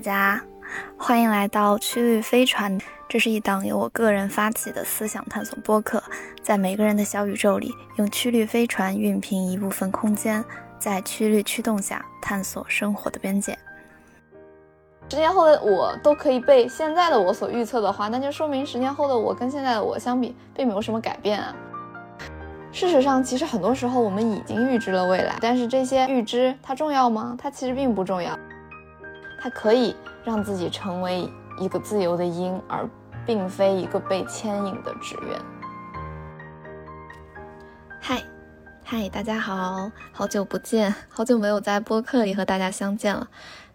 大家欢迎来到曲率飞船。这是一档由我个人发起的思想探索播客，在每个人的小宇宙里，用曲率飞船熨平一部分空间，在曲率驱动下探索生活的边界。十年后的我都可以被现在的我所预测的话，那就说明十年后的我跟现在的我相比，并没有什么改变啊。事实上，其实很多时候我们已经预知了未来，但是这些预知它重要吗？它其实并不重要。它可以让自己成为一个自由的鹰，而并非一个被牵引的职员。嗨，嗨，大家好，好久不见，好久没有在播客里和大家相见了。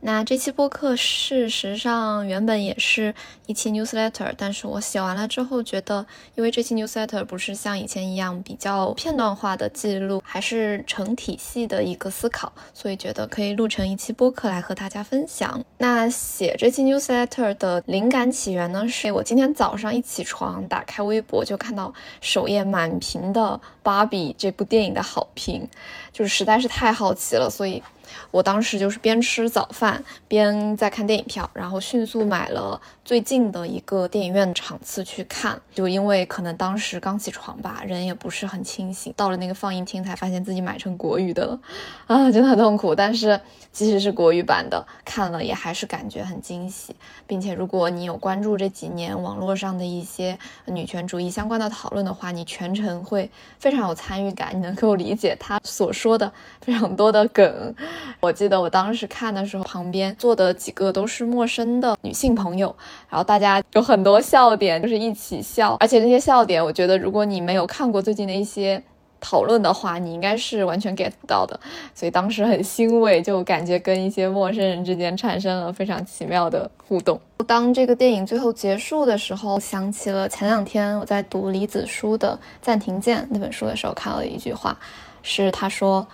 那这期播客事实上原本也是一期 newsletter，但是我写完了之后觉得，因为这期 newsletter 不是像以前一样比较片段化的记录，还是成体系的一个思考，所以觉得可以录成一期播客来和大家分享。那写这期 newsletter 的灵感起源呢，是我今天早上一起床打开微博就看到首页满屏的《芭比》这部电影的好评，就是实在是太好奇了，所以。我当时就是边吃早饭边在看电影票，然后迅速买了最近的一个电影院场次去看。就因为可能当时刚起床吧，人也不是很清醒，到了那个放映厅才发现自己买成国语的了，啊，真的很痛苦。但是即使是国语版的，看了也还是感觉很惊喜，并且如果你有关注这几年网络上的一些女权主义相关的讨论的话，你全程会非常有参与感，你能够理解他所说的非常多的梗。我记得我当时看的时候，旁边坐的几个都是陌生的女性朋友，然后大家有很多笑点，就是一起笑。而且那些笑点，我觉得如果你没有看过最近的一些讨论的话，你应该是完全 get 不到的。所以当时很欣慰，就感觉跟一些陌生人之间产生了非常奇妙的互动。当这个电影最后结束的时候，想起了前两天我在读李子书的《暂停键》那本书的时候，看了一句话，是他说。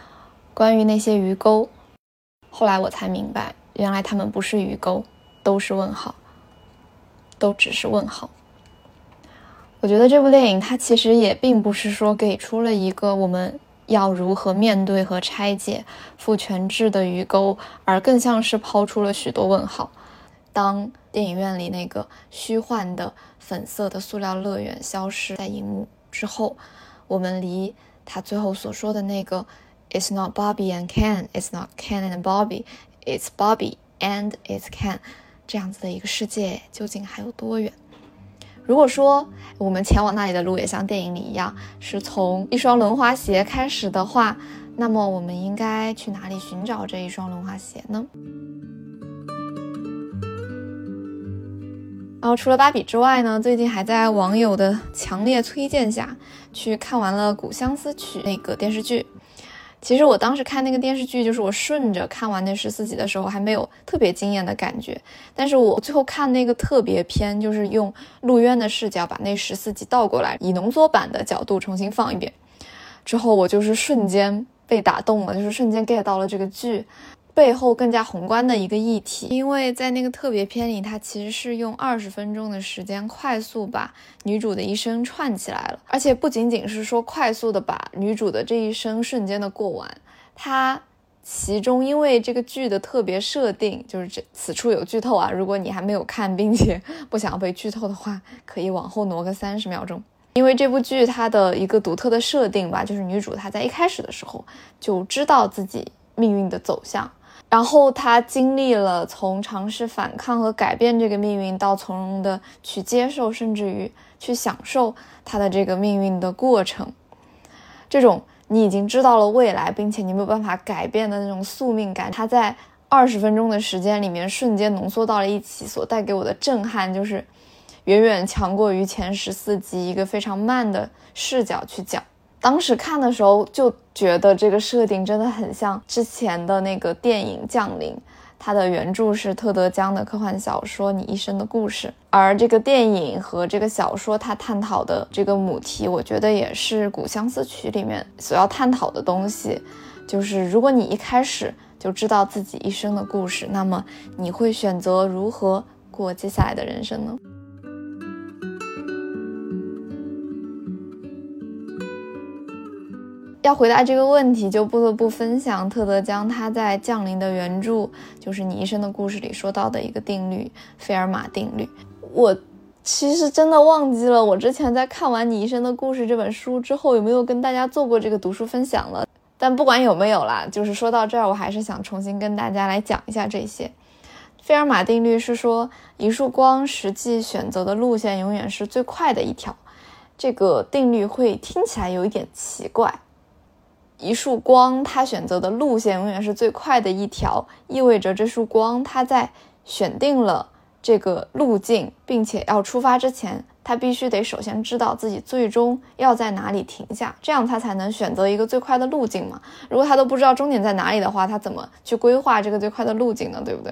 关于那些鱼钩，后来我才明白，原来他们不是鱼钩，都是问号，都只是问号。我觉得这部电影它其实也并不是说给出了一个我们要如何面对和拆解父权制的鱼钩，而更像是抛出了许多问号。当电影院里那个虚幻的粉色的塑料乐园消失在荧幕之后，我们离他最后所说的那个。It's not Bobby and Ken. It's not Ken and Bobby. It's Bobby and it's Ken. 这样子的一个世界究竟还有多远？如果说我们前往那里的路也像电影里一样，是从一双轮滑鞋开始的话，那么我们应该去哪里寻找这一双轮滑鞋呢？然后除了芭比之外呢，最近还在网友的强烈推荐下去看完了《古相思曲》那个电视剧。其实我当时看那个电视剧，就是我顺着看完那十四集的时候，还没有特别惊艳的感觉。但是我最后看那个特别篇，就是用陆渊的视角把那十四集倒过来，以浓缩版的角度重新放一遍，之后我就是瞬间被打动了，就是瞬间 get 到了这个剧。背后更加宏观的一个议题，因为在那个特别篇里，它其实是用二十分钟的时间快速把女主的一生串起来了，而且不仅仅是说快速的把女主的这一生瞬间的过完，它其中因为这个剧的特别设定，就是这此处有剧透啊，如果你还没有看并且不想被剧透的话，可以往后挪个三十秒钟，因为这部剧它的一个独特的设定吧，就是女主她在一开始的时候就知道自己命运的走向。然后他经历了从尝试反抗和改变这个命运，到从容的去接受，甚至于去享受他的这个命运的过程。这种你已经知道了未来，并且你没有办法改变的那种宿命感，他在二十分钟的时间里面瞬间浓缩到了一起，所带给我的震撼，就是远远强过于前十四集一个非常慢的视角去讲。当时看的时候就觉得这个设定真的很像之前的那个电影《降临》，它的原著是特德·江的科幻小说《你一生的故事》，而这个电影和这个小说它探讨的这个母题，我觉得也是《古相思曲》里面所要探讨的东西，就是如果你一开始就知道自己一生的故事，那么你会选择如何过接下来的人生呢？要回答这个问题，就不得不分享特德·江他在《降临》的原著，就是《你一生的故事》里说到的一个定律——费尔马定律。我其实真的忘记了，我之前在看完《你一生的故事》这本书之后，有没有跟大家做过这个读书分享了。但不管有没有啦，就是说到这儿，我还是想重新跟大家来讲一下这些。费尔马定律是说，一束光实际选择的路线永远是最快的一条。这个定律会听起来有一点奇怪。一束光，它选择的路线永远是最快的一条，意味着这束光它在选定了这个路径，并且要出发之前，它必须得首先知道自己最终要在哪里停下，这样它才能选择一个最快的路径嘛。如果他都不知道终点在哪里的话，他怎么去规划这个最快的路径呢？对不对？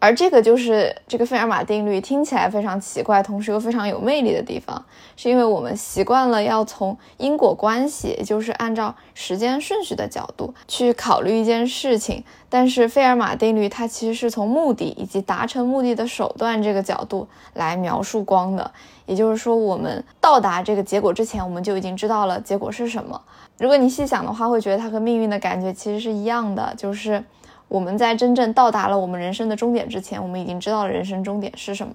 而这个就是这个费尔马定律听起来非常奇怪，同时又非常有魅力的地方，是因为我们习惯了要从因果关系，也就是按照时间顺序的角度去考虑一件事情。但是费尔马定律它其实是从目的以及达成目的的手段这个角度来描述光的。也就是说，我们到达这个结果之前，我们就已经知道了结果是什么。如果你细想的话，会觉得它和命运的感觉其实是一样的，就是。我们在真正到达了我们人生的终点之前，我们已经知道了人生终点是什么，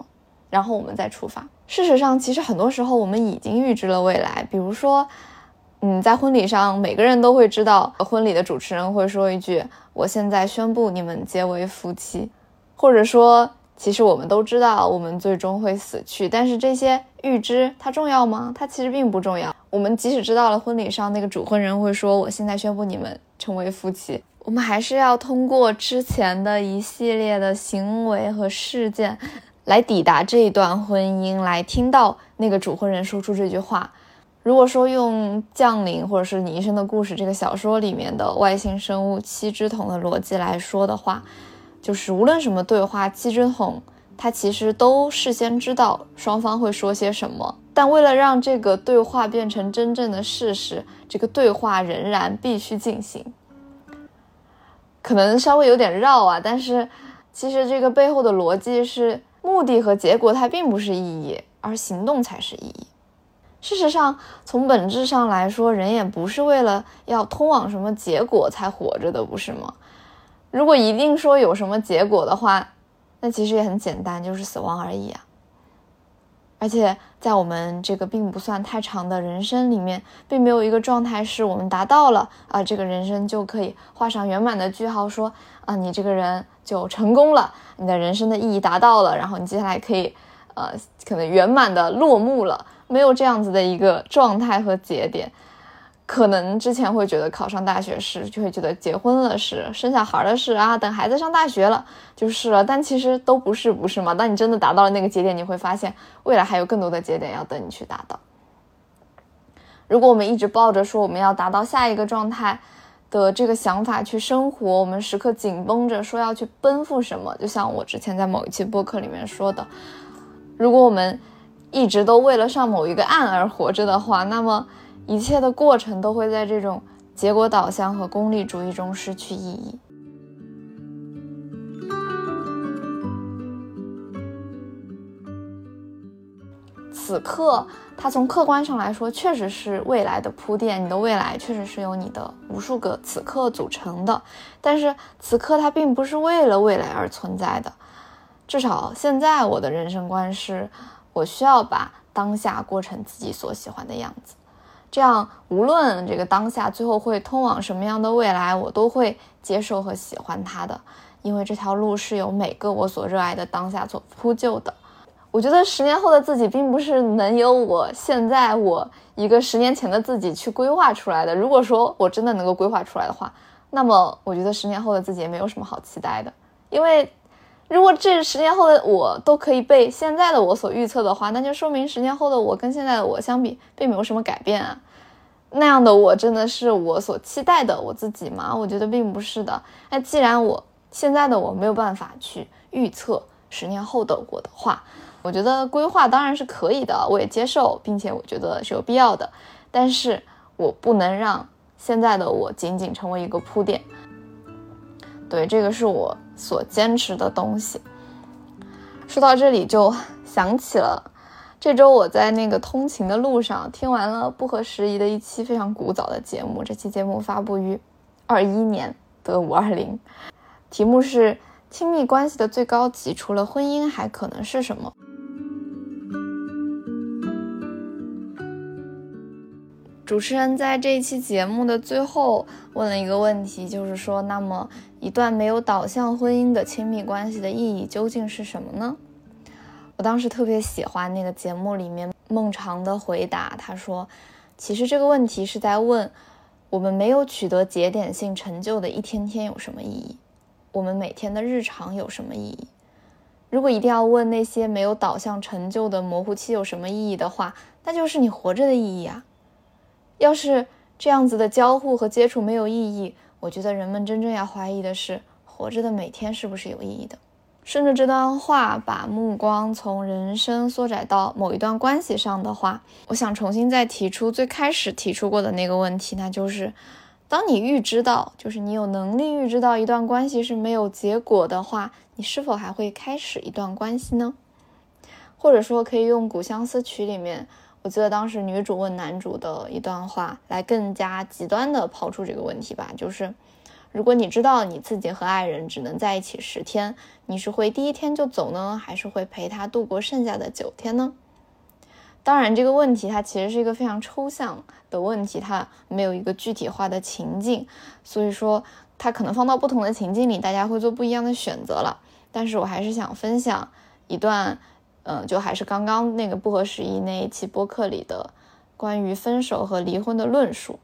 然后我们再出发。事实上，其实很多时候我们已经预知了未来。比如说，嗯，在婚礼上，每个人都会知道，婚礼的主持人会说一句：“我现在宣布你们结为夫妻。”或者说，其实我们都知道，我们最终会死去。但是这些预知它重要吗？它其实并不重要。我们即使知道了婚礼上那个主婚人会说：“我现在宣布你们成为夫妻。”我们还是要通过之前的一系列的行为和事件，来抵达这一段婚姻，来听到那个主婚人说出这句话。如果说用《降临》或者是你一生的故事这个小说里面的外星生物七只桶的逻辑来说的话，就是无论什么对话，七只桶它其实都事先知道双方会说些什么，但为了让这个对话变成真正的事实，这个对话仍然必须进行。可能稍微有点绕啊，但是其实这个背后的逻辑是目的和结果它并不是意义，而行动才是意义。事实上，从本质上来说，人也不是为了要通往什么结果才活着的，不是吗？如果一定说有什么结果的话，那其实也很简单，就是死亡而已啊。而且在我们这个并不算太长的人生里面，并没有一个状态是我们达到了啊，这个人生就可以画上圆满的句号，说啊，你这个人就成功了，你的人生的意义达到了，然后你接下来可以，呃，可能圆满的落幕了，没有这样子的一个状态和节点。可能之前会觉得考上大学是，就会觉得结婚了是，生小孩的事啊，等孩子上大学了就是了。但其实都不是，不是吗？当你真的达到了那个节点，你会发现未来还有更多的节点要等你去达到。如果我们一直抱着说我们要达到下一个状态的这个想法去生活，我们时刻紧绷着说要去奔赴什么，就像我之前在某一期播客里面说的，如果我们一直都为了上某一个岸而活着的话，那么。一切的过程都会在这种结果导向和功利主义中失去意义。此刻，它从客观上来说，确实是未来的铺垫。你的未来确实是由你的无数个此刻组成的，但是此刻它并不是为了未来而存在的。至少现在，我的人生观是，我需要把当下过成自己所喜欢的样子。这样，无论这个当下最后会通往什么样的未来，我都会接受和喜欢它的，因为这条路是由每个我所热爱的当下所铺就的。我觉得十年后的自己，并不是能由我现在我一个十年前的自己去规划出来的。如果说我真的能够规划出来的话，那么我觉得十年后的自己也没有什么好期待的，因为。如果这十年后的我都可以被现在的我所预测的话，那就说明十年后的我跟现在的我相比，并没有什么改变啊。那样的我真的是我所期待的我自己吗？我觉得并不是的。那既然我现在的我没有办法去预测十年后的我的话，我觉得规划当然是可以的，我也接受，并且我觉得是有必要的。但是我不能让现在的我仅仅成为一个铺垫。对，这个是我。所坚持的东西。说到这里，就想起了这周我在那个通勤的路上听完了不合时宜的一期非常古早的节目，这期节目发布于二一年的五二零，题目是亲密关系的最高级，除了婚姻还可能是什么？主持人在这一期节目的最后问了一个问题，就是说，那么一段没有导向婚姻的亲密关系的意义究竟是什么呢？我当时特别喜欢那个节目里面孟尝的回答，他说，其实这个问题是在问我们没有取得节点性成就的一天天有什么意义，我们每天的日常有什么意义？如果一定要问那些没有导向成就的模糊期有什么意义的话，那就是你活着的意义啊。要是这样子的交互和接触没有意义，我觉得人们真正要怀疑的是活着的每天是不是有意义的。顺着这段话，把目光从人生缩窄到某一段关系上的话，我想重新再提出最开始提出过的那个问题，那就是：当你预知到，就是你有能力预知到一段关系是没有结果的话，你是否还会开始一段关系呢？或者说，可以用《古相思曲》里面。我记得当时女主问男主的一段话，来更加极端的抛出这个问题吧，就是，如果你知道你自己和爱人只能在一起十天，你是会第一天就走呢，还是会陪他度过剩下的九天呢？当然，这个问题它其实是一个非常抽象的问题，它没有一个具体化的情境，所以说它可能放到不同的情境里，大家会做不一样的选择了。但是我还是想分享一段。嗯，就还是刚刚那个不合时宜那一期播客里的关于分手和离婚的论述，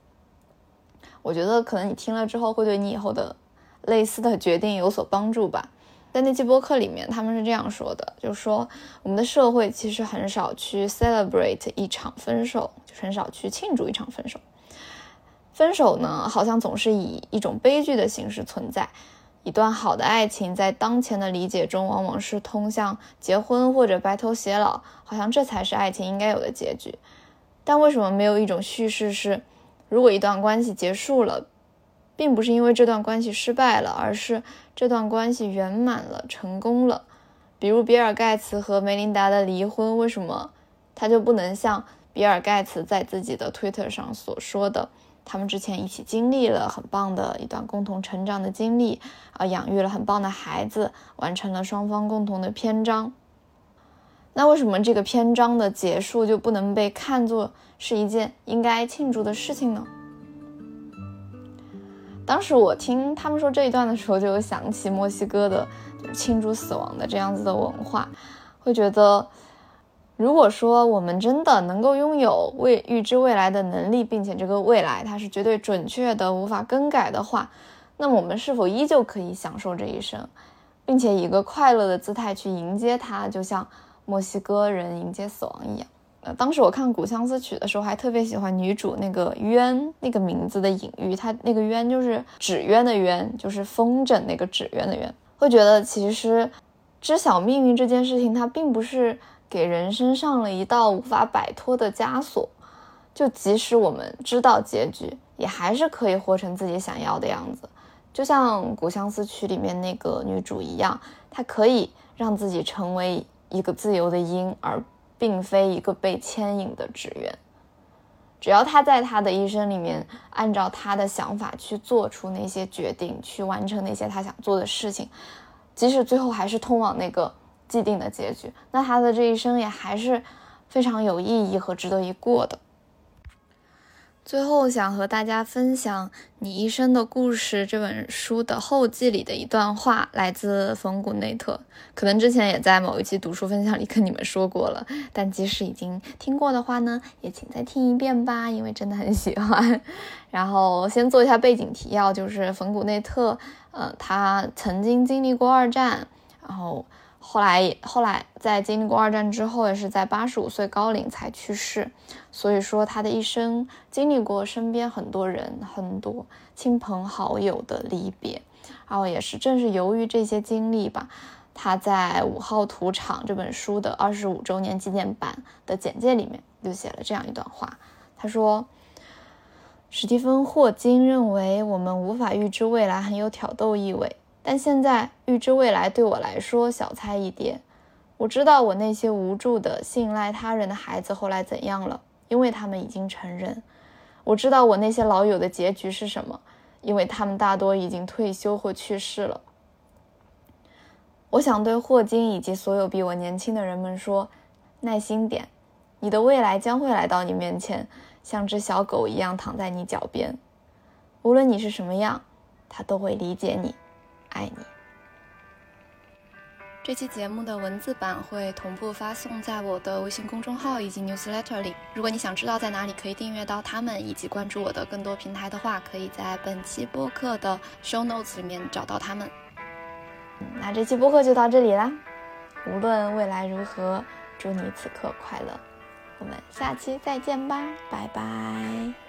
我觉得可能你听了之后会对你以后的类似的决定有所帮助吧。在那期播客里面，他们是这样说的，就是说我们的社会其实很少去 celebrate 一场分手，就很少去庆祝一场分手。分手呢，好像总是以一种悲剧的形式存在。一段好的爱情，在当前的理解中，往往是通向结婚或者白头偕老，好像这才是爱情应该有的结局。但为什么没有一种叙事是，如果一段关系结束了，并不是因为这段关系失败了，而是这段关系圆满了、成功了？比如比尔盖茨和梅琳达的离婚，为什么他就不能像比尔盖茨在自己的推特上所说的？他们之前一起经历了很棒的一段共同成长的经历，啊，养育了很棒的孩子，完成了双方共同的篇章。那为什么这个篇章的结束就不能被看作是一件应该庆祝的事情呢？当时我听他们说这一段的时候，就有想起墨西哥的庆祝死亡的这样子的文化，会觉得。如果说我们真的能够拥有未预知未来的能力，并且这个未来它是绝对准确的、无法更改的话，那么我们是否依旧可以享受这一生，并且以一个快乐的姿态去迎接它，就像墨西哥人迎接死亡一样？呃，当时我看《古相思曲》的时候，还特别喜欢女主那个渊那个名字的隐喻，她那个渊就是纸鸢的鸢，就是风筝那个纸鸢的鸢，会觉得其实知晓命运这件事情，它并不是。给人生上了一道无法摆脱的枷锁，就即使我们知道结局，也还是可以活成自己想要的样子。就像《古相思曲》里面那个女主一样，她可以让自己成为一个自由的鹰，而并非一个被牵引的纸鸢。只要她在她的一生里面，按照她的想法去做出那些决定，去完成那些她想做的事情，即使最后还是通往那个。既定的结局，那他的这一生也还是非常有意义和值得一过的。最后想和大家分享《你一生的故事》这本书的后记里的一段话，来自冯古内特。可能之前也在某一期读书分享里跟你们说过了，但即使已经听过的话呢，也请再听一遍吧，因为真的很喜欢。然后先做一下背景提要，就是冯古内特，呃，他曾经经历过二战，然后。后来，后来在经历过二战之后，也是在八十五岁高龄才去世。所以说，他的一生经历过身边很多人、很多亲朋好友的离别。然后也是正是由于这些经历吧，他在《五号土场》这本书的二十五周年纪念版的简介里面就写了这样一段话。他说：“史蒂芬·霍金认为，我们无法预知未来，很有挑逗意味。”但现在预知未来对我来说小菜一碟。我知道我那些无助的信赖他人的孩子后来怎样了，因为他们已经成人。我知道我那些老友的结局是什么，因为他们大多已经退休或去世了。我想对霍金以及所有比我年轻的人们说：耐心点，你的未来将会来到你面前，像只小狗一样躺在你脚边。无论你是什么样，他都会理解你，爱你。这期节目的文字版会同步发送在我的微信公众号以及 newsletter 里。如果你想知道在哪里可以订阅到他们，以及关注我的更多平台的话，可以在本期播客的 show notes 里面找到他们。那这期播客就到这里啦，无论未来如何，祝你此刻快乐。我们下期再见吧，拜拜。